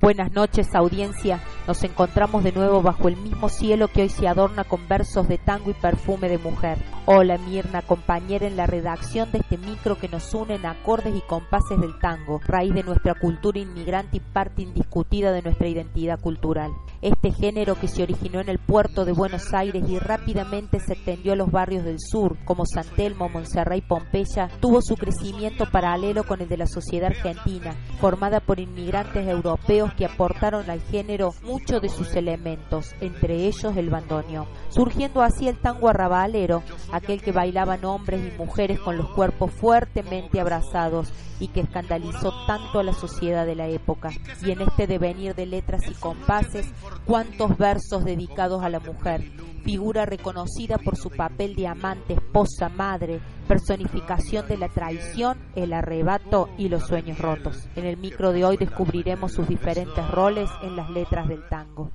Buenas noches, audiencia. Nos encontramos de nuevo bajo el mismo cielo que hoy se adorna con versos de tango y perfume de mujer. Hola, Mirna, compañera en la redacción de este micro que nos une en acordes y compases del tango, raíz de nuestra cultura inmigrante y parte indiscutida de nuestra identidad cultural. Este género que se originó en el puerto de Buenos Aires y rápidamente se extendió a los barrios del sur, como San Telmo, Montserrat y Pompeya, tuvo su crecimiento paralelo con el de la sociedad argentina, formada por inmigrantes europeos que aportaron al género muchos de sus elementos, entre ellos el bandoneón, surgiendo así el tango arrabalero, aquel que bailaban hombres y mujeres con los cuerpos fuertemente abrazados y que escandalizó tanto a la sociedad de la época. Y en este devenir de letras y compases, cuántos versos dedicados a la mujer, figura reconocida por su papel de amante, esposa, madre, personificación de la traición, el arrebato y los sueños rotos. En el micro de hoy descubriremos sus diferentes roles en las letras del tango.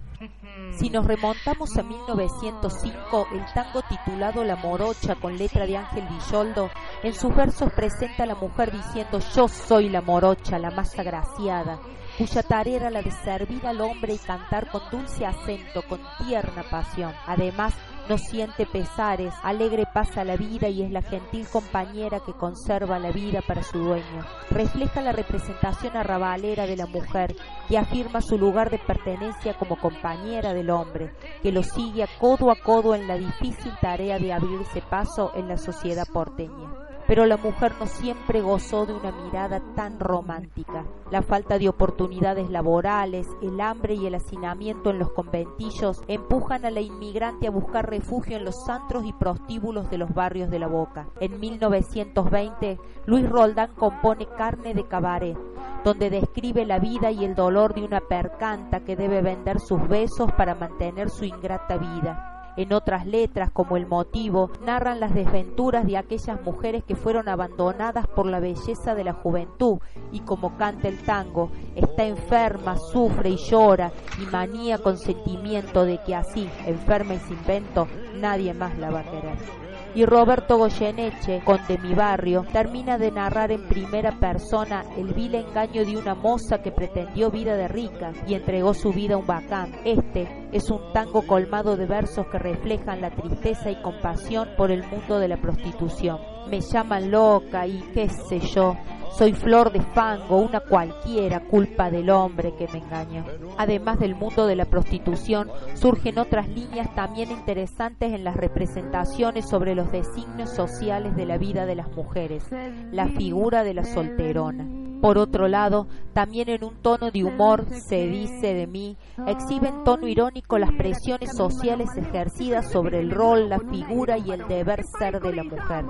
Si nos remontamos a 1905, el tango titulado La Morocha con letra de Ángel Villoldo, en sus versos presenta a la mujer diciendo yo soy la morocha, la más agraciada, cuya tarea era la de servir al hombre y cantar con dulce acento, con tierna pasión. Además, no siente pesares, alegre pasa la vida y es la gentil compañera que conserva la vida para su dueño. Refleja la representación arrabalera de la mujer, que afirma su lugar de pertenencia como compañera del hombre, que lo sigue a codo a codo en la difícil tarea de abrirse paso en la sociedad porteña pero la mujer no siempre gozó de una mirada tan romántica. La falta de oportunidades laborales, el hambre y el hacinamiento en los conventillos empujan a la inmigrante a buscar refugio en los antros y prostíbulos de los barrios de la Boca. En 1920, Luis Roldán compone Carne de Cabaret, donde describe la vida y el dolor de una percanta que debe vender sus besos para mantener su ingrata vida. En otras letras, como El motivo, narran las desventuras de aquellas mujeres que fueron abandonadas por la belleza de la juventud. Y como canta el tango, está enferma, sufre y llora y manía con sentimiento de que así, enferma y sin vento, nadie más la va a querer y Roberto Goyeneche, con De mi barrio, termina de narrar en primera persona el vil engaño de una moza que pretendió vida de rica y entregó su vida a un bacán. Este es un tango colmado de versos que reflejan la tristeza y compasión por el mundo de la prostitución. Me llaman loca y qué sé yo, soy flor de fango, una cualquiera, culpa del hombre que me engañó. Además del mundo de la prostitución, surgen otras líneas también interesantes en las representaciones sobre los designios sociales de la vida de las mujeres, la figura de la solterona. Por otro lado, también en un tono de humor, se dice de mí, exhibe en tono irónico las presiones sociales ejercidas sobre el rol, la figura y el deber ser de la mujer.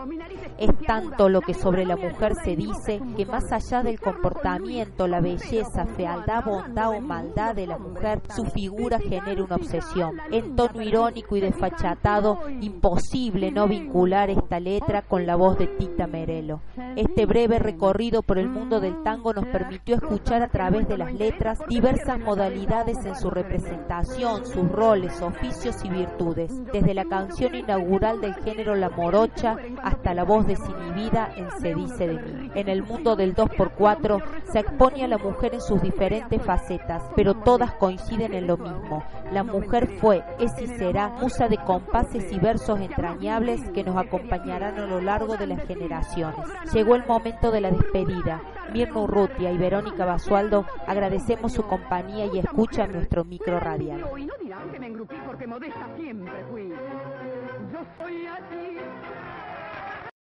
Es tanto lo que sobre la mujer se dice que más allá del comportamiento, la belleza, fealdad, bondad o maldad de la mujer, su figura genera una obsesión. En tono irónico y desfachatado, imposible no vincular esta letra con la voz de Tita Merelo. Este breve recorrido por el mundo tango nos permitió escuchar a través de las letras diversas modalidades en su representación, sus roles, oficios y virtudes, desde la canción inaugural del género La Morocha hasta la voz desinhibida en Se dice de mí. En el mundo del 2x4 se expone a la mujer en sus diferentes facetas, pero todas coinciden en lo mismo. La mujer fue, es y será musa de compases y versos entrañables que nos acompañarán a lo largo de las generaciones. Llegó el momento de la despedida. Mirna Urrutia y Verónica Basualdo agradecemos su compañía y escucha en nuestro micro radial. Y no dirán que me engrupí porque modesta siempre fui. Yo soy así